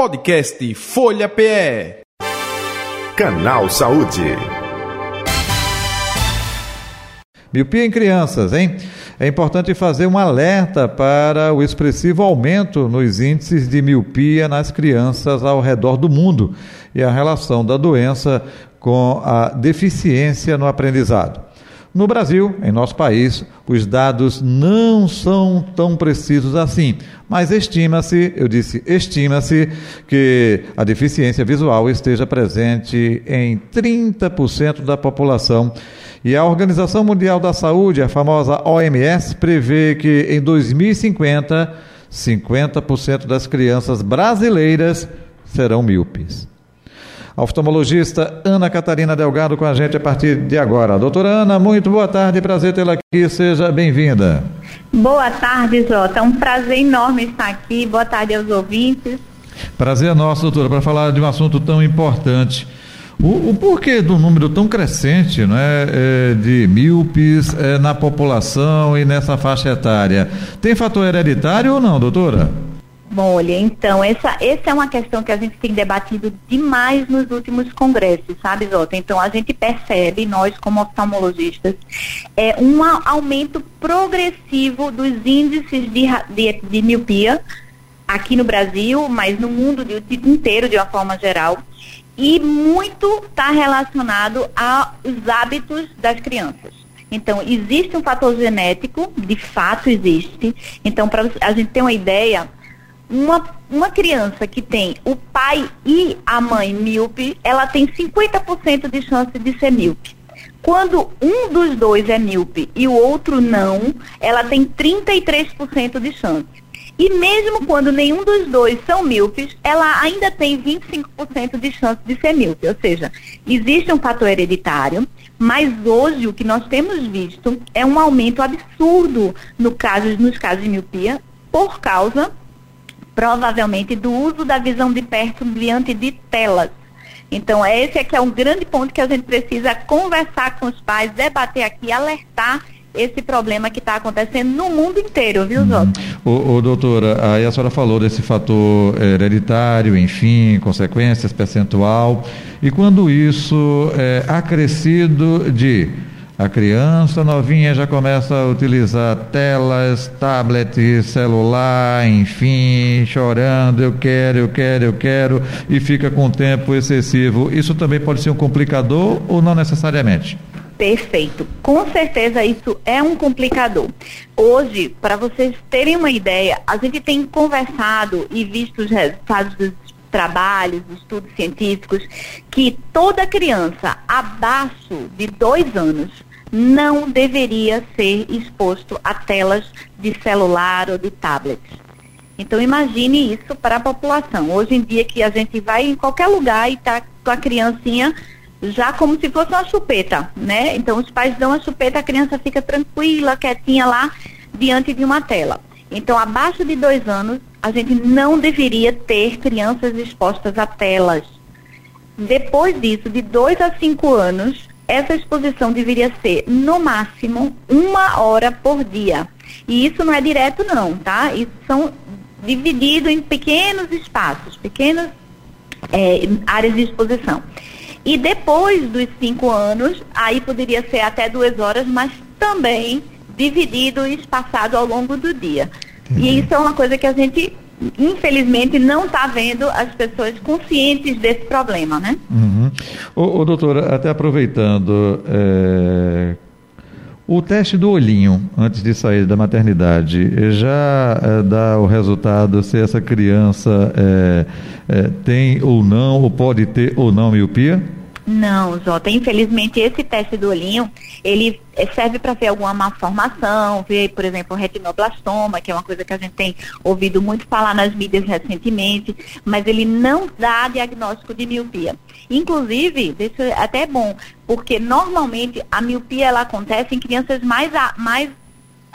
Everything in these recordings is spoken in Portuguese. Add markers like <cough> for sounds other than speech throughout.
Podcast Folha PE. Canal Saúde. Miopia em crianças, hein? É importante fazer um alerta para o expressivo aumento nos índices de miopia nas crianças ao redor do mundo e a relação da doença com a deficiência no aprendizado. No Brasil, em nosso país, os dados não são tão precisos assim, mas estima-se, eu disse estima-se, que a deficiência visual esteja presente em 30% da população. E a Organização Mundial da Saúde, a famosa OMS, prevê que em 2050, 50% das crianças brasileiras serão míopes. A oftalmologista Ana Catarina Delgado com a gente a partir de agora. Doutora Ana, muito boa tarde, prazer tê-la aqui, seja bem-vinda. Boa tarde, Jota, é um prazer enorme estar aqui, boa tarde aos ouvintes. Prazer é nosso, doutora, para falar de um assunto tão importante. O, o, porquê do número tão crescente não é, é de míopes é, na população e nessa faixa etária? Tem fator hereditário ou não, doutora? Bom, olha, então, essa, essa é uma questão que a gente tem debatido demais nos últimos congressos, sabe, Zota? Então, a gente percebe, nós como oftalmologistas, é, um aumento progressivo dos índices de, de, de miopia aqui no Brasil, mas no mundo de, inteiro, de uma forma geral. E muito está relacionado aos hábitos das crianças. Então, existe um fator genético, de fato existe. Então, para a gente ter uma ideia, uma, uma criança que tem o pai e a mãe míope, ela tem 50% de chance de ser míope. Quando um dos dois é míope e o outro não, ela tem 33% de chance. E mesmo quando nenhum dos dois são míopes, ela ainda tem 25% de chance de ser míope. Ou seja, existe um fator hereditário, mas hoje o que nós temos visto é um aumento absurdo no caso, nos casos de miopia por causa provavelmente do uso da visão de perto diante de telas. Então, esse aqui é um grande ponto que a gente precisa conversar com os pais, debater aqui, alertar esse problema que está acontecendo no mundo inteiro, viu, Zota? Uhum. Ô, doutora, aí a senhora falou desse fator hereditário, enfim, consequências, percentual, e quando isso é acrescido de a criança novinha já começa a utilizar telas, tablet, celular, enfim, chorando, eu quero, eu quero, eu quero, e fica com tempo excessivo. Isso também pode ser um complicador ou não necessariamente? Perfeito. Com certeza isso é um complicador. Hoje, para vocês terem uma ideia, a gente tem conversado e visto os resultados dos trabalhos, estudos científicos, que toda criança abaixo de dois anos não deveria ser exposto a telas de celular ou de tablet. Então imagine isso para a população. Hoje em dia que a gente vai em qualquer lugar e está com a criancinha já como se fosse uma chupeta, né? Então os pais dão a chupeta, a criança fica tranquila, quietinha lá diante de uma tela. Então abaixo de dois anos a gente não deveria ter crianças expostas a telas. Depois disso, de dois a cinco anos, essa exposição deveria ser, no máximo, uma hora por dia. E isso não é direto, não, tá? Isso são divididos em pequenos espaços, pequenas é, áreas de exposição. E depois dos cinco anos, aí poderia ser até duas horas, mas também dividido e espaçado ao longo do dia. Uhum. E isso é uma coisa que a gente infelizmente, não está vendo as pessoas conscientes desse problema, né? Uhum. Ô, doutora, até aproveitando, é, o teste do olhinho, antes de sair da maternidade, já é, dá o resultado se essa criança é, é tem ou não, ou pode ter ou não miopia? Não, Jota. Infelizmente, esse teste do olhinho, ele eh, serve para ver alguma malformação, ver, por exemplo, retinoblastoma, que é uma coisa que a gente tem ouvido muito falar nas mídias recentemente, mas ele não dá diagnóstico de miopia. Inclusive, isso é até bom, porque normalmente a miopia ela acontece em crianças mais, mais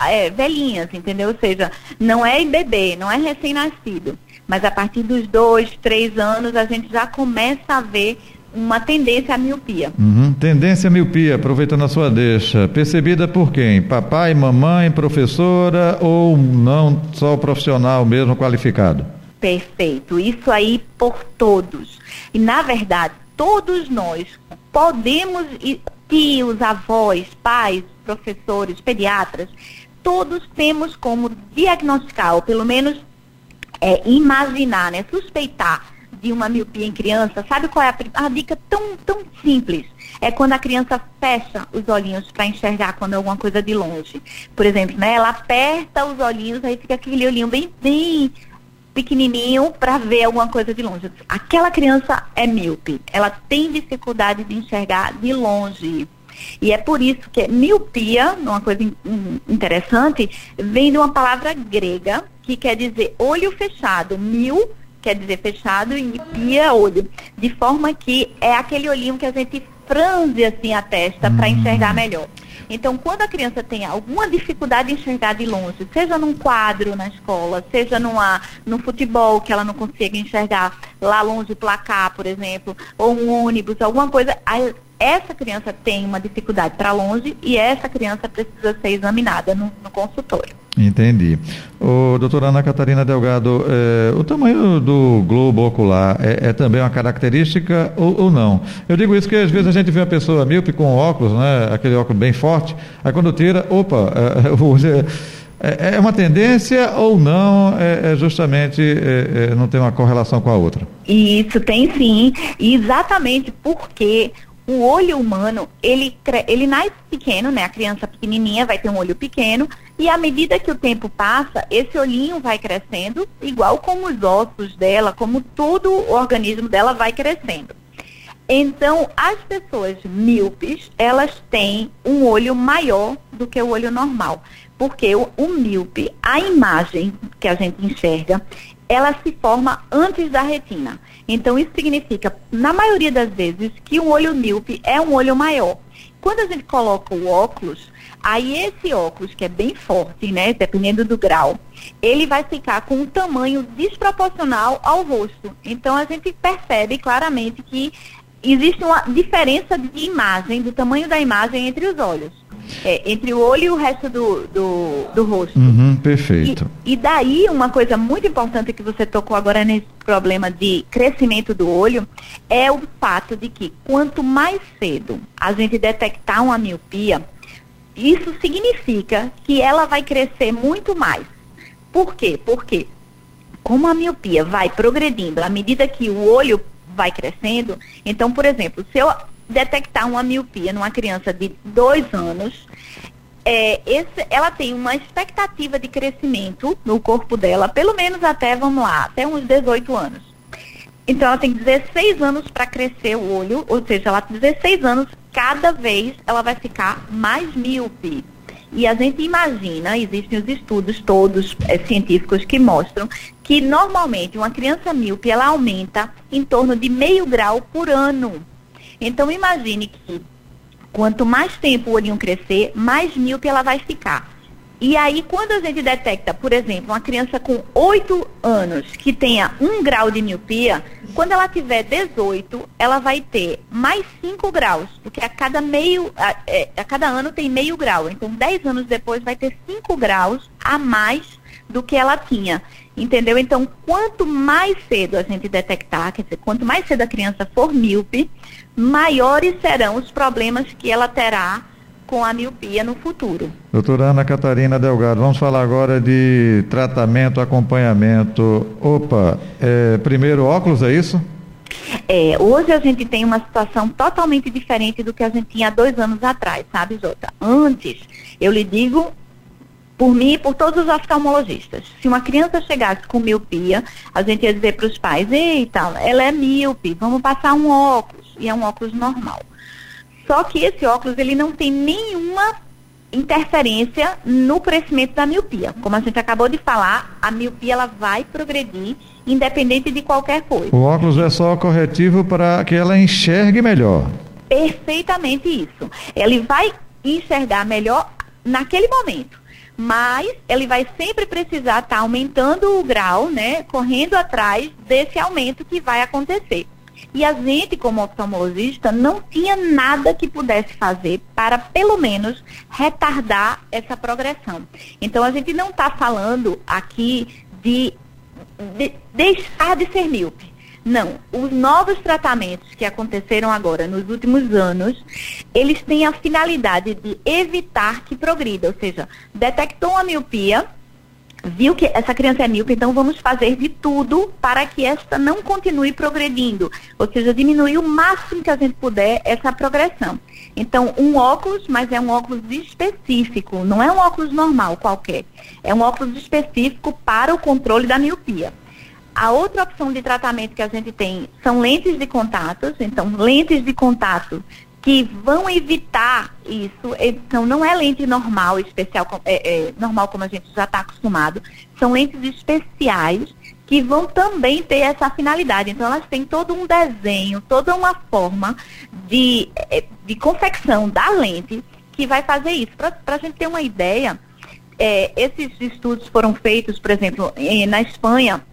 é, velhinhas, entendeu? Ou seja, não é em bebê, não é recém-nascido. Mas a partir dos dois, três anos, a gente já começa a ver uma tendência à miopia. Uhum. Tendência à miopia, aproveitando a sua deixa, percebida por quem? Papai, mamãe, professora ou não só o profissional mesmo qualificado? Perfeito. Isso aí por todos. E, na verdade, todos nós podemos, tios, avós, pais, professores, pediatras, todos temos como diagnosticar, ou pelo menos é, imaginar, né, suspeitar de uma miopia em criança. Sabe qual é a, a dica tão, tão simples? É quando a criança fecha os olhinhos para enxergar quando é alguma coisa de longe. Por exemplo, né, ela aperta os olhinhos, aí fica aquele olhinho bem, bem pequenininho para ver alguma coisa de longe. Aquela criança é míope, ela tem dificuldade de enxergar de longe. E é por isso que miopia, uma coisa interessante, vem de uma palavra grega que quer dizer olho fechado. Mil quer dizer fechado e pia olho. De forma que é aquele olhinho que a gente franze assim a testa para hum. enxergar melhor. Então, quando a criança tem alguma dificuldade em enxergar de longe, seja num quadro na escola, seja numa, no futebol que ela não consiga enxergar lá longe o placar, por exemplo, ou um ônibus, alguma coisa, essa criança tem uma dificuldade para longe e essa criança precisa ser examinada no, no consultório. Entendi. O doutora Ana Catarina Delgado, é, o tamanho do globo ocular é, é também uma característica ou, ou, não? Eu digo isso porque às vezes a gente vê uma pessoa míope com óculos, né, aquele óculos bem forte, aí quando tira, opa, <laughs> é, é, é uma tendência ou não, é, é justamente é, não tem uma correlação com a outra? Isso tem sim, exatamente porque o olho humano, ele, ele nasce pequeno, né? A criança pequenininha vai ter um olho pequeno e à medida que o tempo passa, esse olhinho vai crescendo, igual como os ossos dela, como todo o organismo dela vai crescendo. Então, as pessoas míopes, elas têm um olho maior do que o olho normal. Porque o, o míope, a imagem que a gente enxerga, ela se forma antes da retina. Então, isso significa, na maioria das vezes, que um olho míope é um olho maior. Quando a gente coloca o óculos, aí esse óculos, que é bem forte, né, dependendo do grau, ele vai ficar com um tamanho desproporcional ao rosto. Então, a gente percebe claramente que existe uma diferença de imagem, do tamanho da imagem entre os olhos. É, entre o olho e o resto do, do, do rosto. Uhum, perfeito. E, e, daí, uma coisa muito importante que você tocou agora nesse problema de crescimento do olho é o fato de que quanto mais cedo a gente detectar uma miopia, isso significa que ela vai crescer muito mais. Por quê? Porque como a miopia vai progredindo à medida que o olho vai crescendo, então, por exemplo, se eu detectar uma miopia numa criança de dois anos, é, esse, ela tem uma expectativa de crescimento no corpo dela, pelo menos até, vamos lá, até uns 18 anos. Então ela tem 16 anos para crescer o olho, ou seja, ela tem 16 anos, cada vez ela vai ficar mais míope. E a gente imagina, existem os estudos todos é, científicos que mostram que normalmente uma criança míope ela aumenta em torno de meio grau por ano. Então imagine que quanto mais tempo o olhinho crescer, mais míope ela vai ficar. E aí, quando a gente detecta, por exemplo, uma criança com 8 anos que tenha 1 grau de miopia, quando ela tiver 18, ela vai ter mais 5 graus, porque a cada meio, a, é, a cada ano tem meio grau. Então, 10 anos depois vai ter 5 graus a mais do que ela tinha. Entendeu? Então, quanto mais cedo a gente detectar, quer dizer, quanto mais cedo a criança for míope, maiores serão os problemas que ela terá com a miopia no futuro. Doutora Ana Catarina Delgado, vamos falar agora de tratamento, acompanhamento. Opa, é, primeiro óculos, é isso? É, hoje a gente tem uma situação totalmente diferente do que a gente tinha dois anos atrás, sabe, Jota? Antes, eu lhe digo por mim e por todos os oftalmologistas. Se uma criança chegasse com miopia, a gente ia dizer para os pais, eita, ela é míope, vamos passar um óculos. E é um óculos normal. Só que esse óculos, ele não tem nenhuma interferência no crescimento da miopia. Como a gente acabou de falar, a miopia ela vai progredir independente de qualquer coisa. O óculos é só corretivo para que ela enxergue melhor. Perfeitamente isso. Ele vai enxergar melhor naquele momento mas ele vai sempre precisar estar tá aumentando o grau, né, correndo atrás desse aumento que vai acontecer. E a gente, como oftalmologista, não tinha nada que pudesse fazer para, pelo menos, retardar essa progressão. Então, a gente não está falando aqui de de, deixar de ser míope. Não, os novos tratamentos que aconteceram agora nos últimos anos, eles têm a finalidade de evitar que progrida, ou seja, detectou a miopia, viu que essa criança é míope, então vamos fazer de tudo para que esta não continue progredindo, ou seja, diminuir o máximo que a gente puder essa progressão. Então, um óculos, mas é um óculos específico, não é um óculos normal qualquer. É um óculos específico para o controle da miopia. A outra opção de tratamento que a gente tem são lentes de contatos, então lentes de contato que vão evitar isso. Então não é lente normal, especial, é, é, normal como a gente já está acostumado. São lentes especiais que vão também ter essa finalidade. Então, elas têm todo um desenho, toda uma forma de, eh, de confecção da lente que vai fazer isso. Para a gente ter uma ideia, é, esses estudos foram feitos, por exemplo, na Espanha,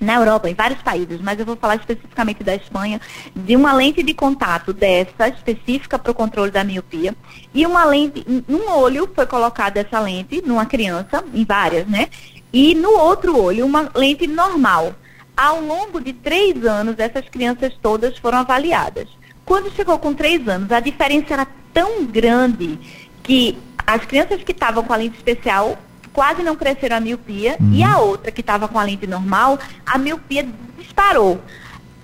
na Europa, em vários países, mas eu vou falar especificamente da Espanha, de uma lente de contato dessa, específica para o controle da miopia, e uma lente, num olho foi colocada essa lente, numa criança, em várias, né? e no outro olho uma lente normal. Ao longo de três anos, essas crianças todas foram avaliadas. Quando chegou com três anos, a diferença era tão grande que as crianças que estavam com a lente especial quase não cresceram a miopia uhum. e a outra que estava com a lente normal, a miopia disparou.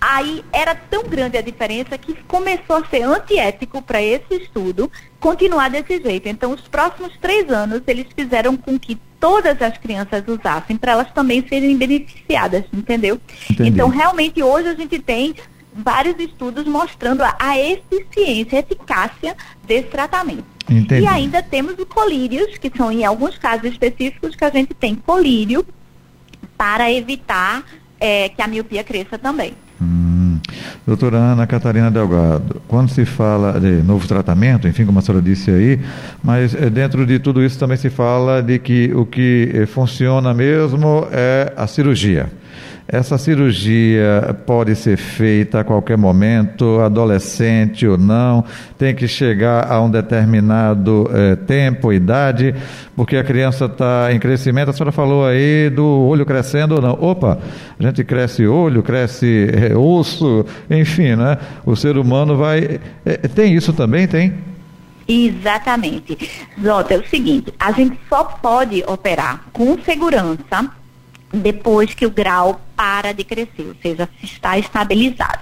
Aí era tão grande a diferença que começou a ser antiético para esse estudo continuar desse jeito. Então, os próximos três anos, eles fizeram com que todas as crianças usassem para elas também serem beneficiadas, entendeu? Entendi. Então, realmente, hoje a gente tem vários estudos mostrando a, a eficiência, a eficácia desse tratamento. Entendi. E ainda temos os colírios, que são em alguns casos específicos que a gente tem colírio para evitar é, que a miopia cresça também. Hum. Doutora Ana Catarina Delgado, quando se fala de novo tratamento, enfim, como a senhora disse aí, mas é, dentro de tudo isso também se fala de que o que eh, funciona mesmo é a cirurgia. Essa cirurgia pode ser feita a qualquer momento, adolescente ou não, tem que chegar a um determinado eh, tempo, idade, porque a criança está em crescimento. A senhora falou aí do olho crescendo ou não. Opa, a gente cresce olho, cresce eh, osso, enfim, né? O ser humano vai. Eh, tem isso também? Tem? Exatamente. Zota, é o seguinte, a gente só pode operar com segurança depois que o grau para de crescer, ou seja, está estabilizado.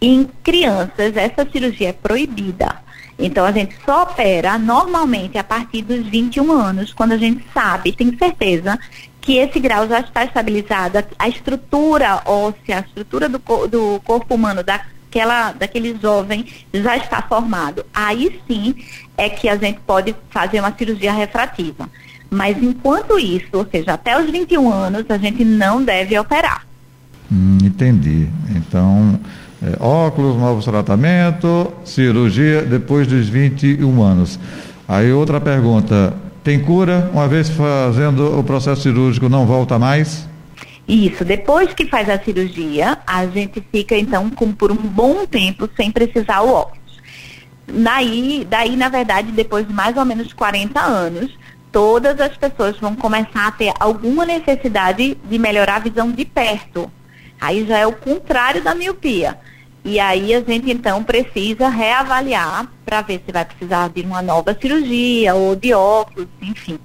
Em crianças, essa cirurgia é proibida. Então, a gente só opera normalmente a partir dos 21 anos, quando a gente sabe, tem certeza, que esse grau já está estabilizado, a estrutura óssea, a estrutura do, do corpo humano daquela, daquele jovem já está formado. Aí sim é que a gente pode fazer uma cirurgia refrativa. Mas enquanto isso, ou seja, até os 21 anos, a gente não deve operar. Hum, entendi. Então, é, óculos, novo tratamento, cirurgia depois dos 21 anos. Aí outra pergunta, tem cura? Uma vez fazendo o processo cirúrgico, não volta mais? Isso, depois que faz a cirurgia, a gente fica então com, por um bom tempo sem precisar o óculos. Daí, daí, na verdade, depois de mais ou menos 40 anos, todas as pessoas vão começar a ter alguma necessidade de melhorar a visão de perto. Aí já é o contrário da miopia. E aí a gente então precisa reavaliar para ver se vai precisar de uma nova cirurgia ou de óculos, enfim.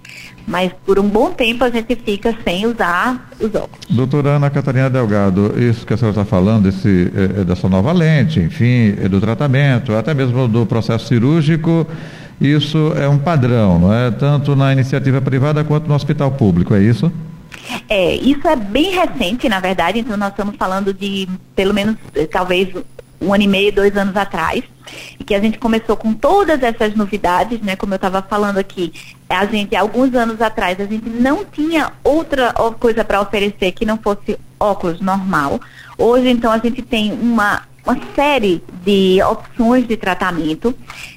Mas por um bom tempo a gente fica sem usar os óculos. Doutora Ana Catarina Delgado, isso que a senhora está falando, desse, é, dessa nova lente, enfim, do tratamento, até mesmo do processo cirúrgico, isso é um padrão, não é? Tanto na iniciativa privada quanto no hospital público, é isso? É, isso é bem recente, na verdade, então nós estamos falando de pelo menos eh, talvez um ano e meio, dois anos atrás, que a gente começou com todas essas novidades, né? Como eu estava falando aqui, a gente, alguns anos atrás, a gente não tinha outra coisa para oferecer que não fosse óculos normal. Hoje, então, a gente tem uma uma série de opções de tratamento.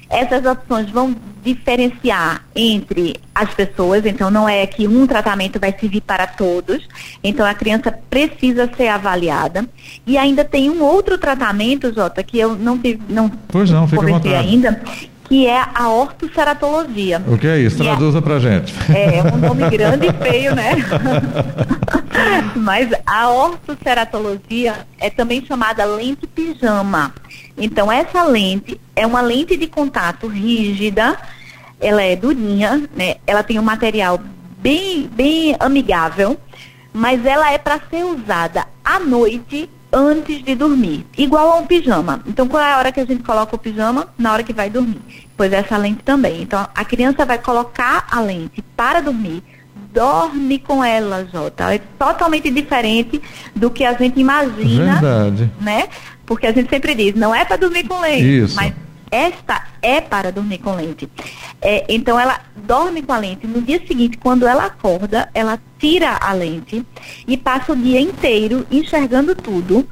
Essas opções vão diferenciar entre as pessoas, então não é que um tratamento vai servir para todos. Então a criança precisa ser avaliada. E ainda tem um outro tratamento, Jota, que eu não tive, não, pois não, fica ainda, que é a ortoceratologia. O que é isso? Traduza é, pra gente. É, é um nome grande e feio, né? <laughs> Mas a ortoceratologia é também chamada lente pijama. Então, essa lente é uma lente de contato rígida, ela é durinha, né? Ela tem um material bem, bem amigável, mas ela é para ser usada à noite antes de dormir, igual a um pijama. Então, qual é a hora que a gente coloca o pijama? Na hora que vai dormir. Pois essa lente também. Então, a criança vai colocar a lente para dormir, dorme com ela, Jota. É totalmente diferente do que a gente imagina, Verdade. né? Porque a gente sempre diz, não é para dormir com lente, Isso. mas esta é para dormir com lente. É, então ela dorme com a lente. No dia seguinte, quando ela acorda, ela tira a lente e passa o dia inteiro enxergando tudo,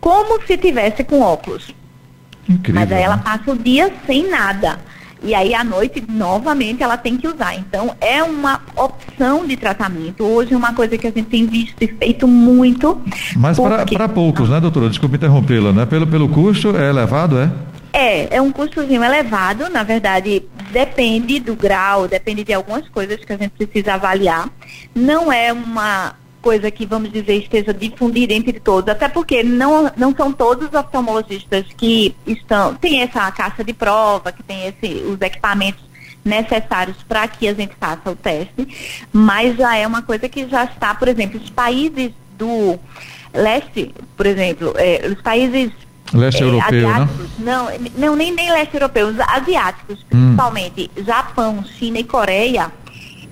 como se tivesse com óculos. Incrível, Mas aí ela né? passa o dia sem nada. E aí à noite, novamente, ela tem que usar. Então, é uma opção de tratamento. Hoje é uma coisa que a gente tem visto e feito muito. Mas porque... para poucos, né, doutora? Desculpe interrompê-la, né? Pelo, pelo custo é elevado, é? É, é um custozinho elevado, na verdade, depende do grau, depende de algumas coisas que a gente precisa avaliar. Não é uma coisa que, vamos dizer, esteja difundida entre todos, até porque não, não são todos os oftalmologistas que estão, tem essa caixa de prova, que tem esse, os equipamentos necessários para que a gente faça o teste, mas já é uma coisa que já está, por exemplo, os países do leste, por exemplo, é, os países Leste é, europeu, né? Não, não nem, nem leste europeu, os asiáticos, hum. principalmente hum. Japão, China e Coreia,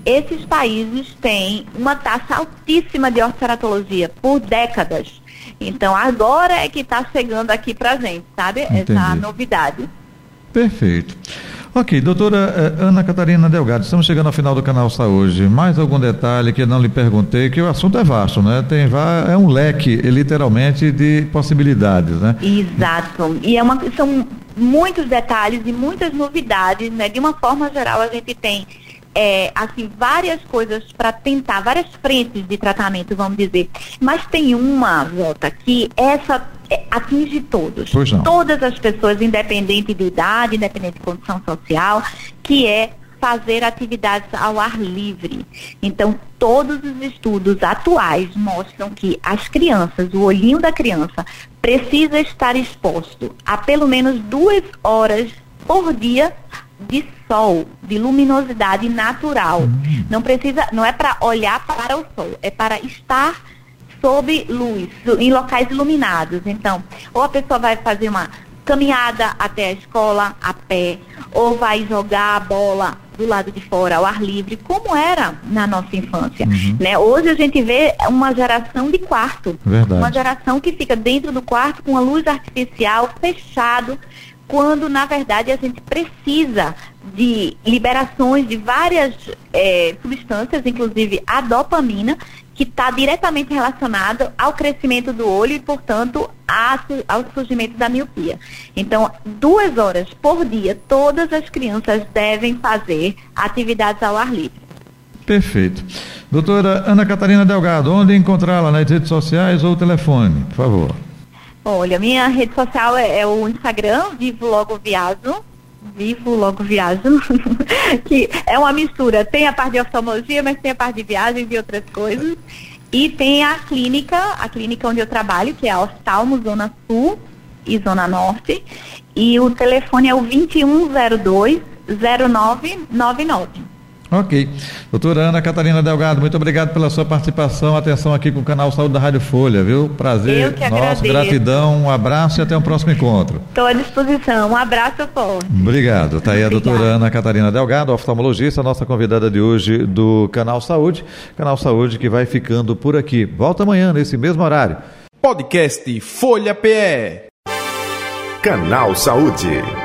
esses países têm uma taxa altíssima de orceratologia por décadas. Então agora é que está chegando aqui para gente, sabe? Entendi. Essa novidade. Perfeito. Ok, doutora eh, Ana Catarina Delgado, estamos chegando ao final do canal Saúde. Mais algum detalhe que não lhe perguntei, que o assunto é vasto, né? Tem é um leque, literalmente, de possibilidades, né? Exato. E é uma, são muitos detalhes e muitas novidades, né? De uma forma geral, a gente tem é, assim, várias coisas para tentar, várias frentes de tratamento, vamos dizer. Mas tem uma, Jota, que essa atinge todos. Todas as pessoas, independente de idade, independente de condição social, que é fazer atividades ao ar livre. Então, todos os estudos atuais mostram que as crianças, o olhinho da criança, precisa estar exposto a pelo menos duas horas por dia de sol, de luminosidade natural. Uhum. Não precisa, não é para olhar para o sol, é para estar sob luz, em locais iluminados. Então, ou a pessoa vai fazer uma caminhada até a escola a pé, ou vai jogar a bola do lado de fora, ao ar livre, como era na nossa infância. Uhum. Né? Hoje a gente vê uma geração de quarto. Verdade. Uma geração que fica dentro do quarto com a luz artificial, fechado, quando na verdade a gente precisa de liberações de várias é, substâncias, inclusive a dopamina, que está diretamente relacionado ao crescimento do olho e, portanto, a, ao surgimento da miopia. Então, duas horas por dia, todas as crianças devem fazer atividades ao ar livre. Perfeito. Doutora Ana Catarina Delgado, onde encontrá-la nas redes sociais ou telefone, por favor? Olha, minha rede social é, é o Instagram, Vivo Logo Viajo. Vivo Logo Viajo. <laughs> que é uma mistura. Tem a parte de oftalmologia, mas tem a parte de viagens e outras coisas. E tem a clínica, a clínica onde eu trabalho, que é a Oftalmo Zona Sul e Zona Norte. E o telefone é o 2102 0999. Ok. Doutora Ana Catarina Delgado, muito obrigado pela sua participação, atenção aqui com o canal Saúde da Rádio Folha, viu? Prazer Eu que nosso, gratidão, um abraço e até o um próximo encontro. Estou à disposição, um abraço forte. Obrigado. Está aí a doutora Ana Catarina Delgado, oftalmologista, nossa convidada de hoje do Canal Saúde. Canal Saúde que vai ficando por aqui. Volta amanhã, nesse mesmo horário. Podcast Folha PE. Canal Saúde.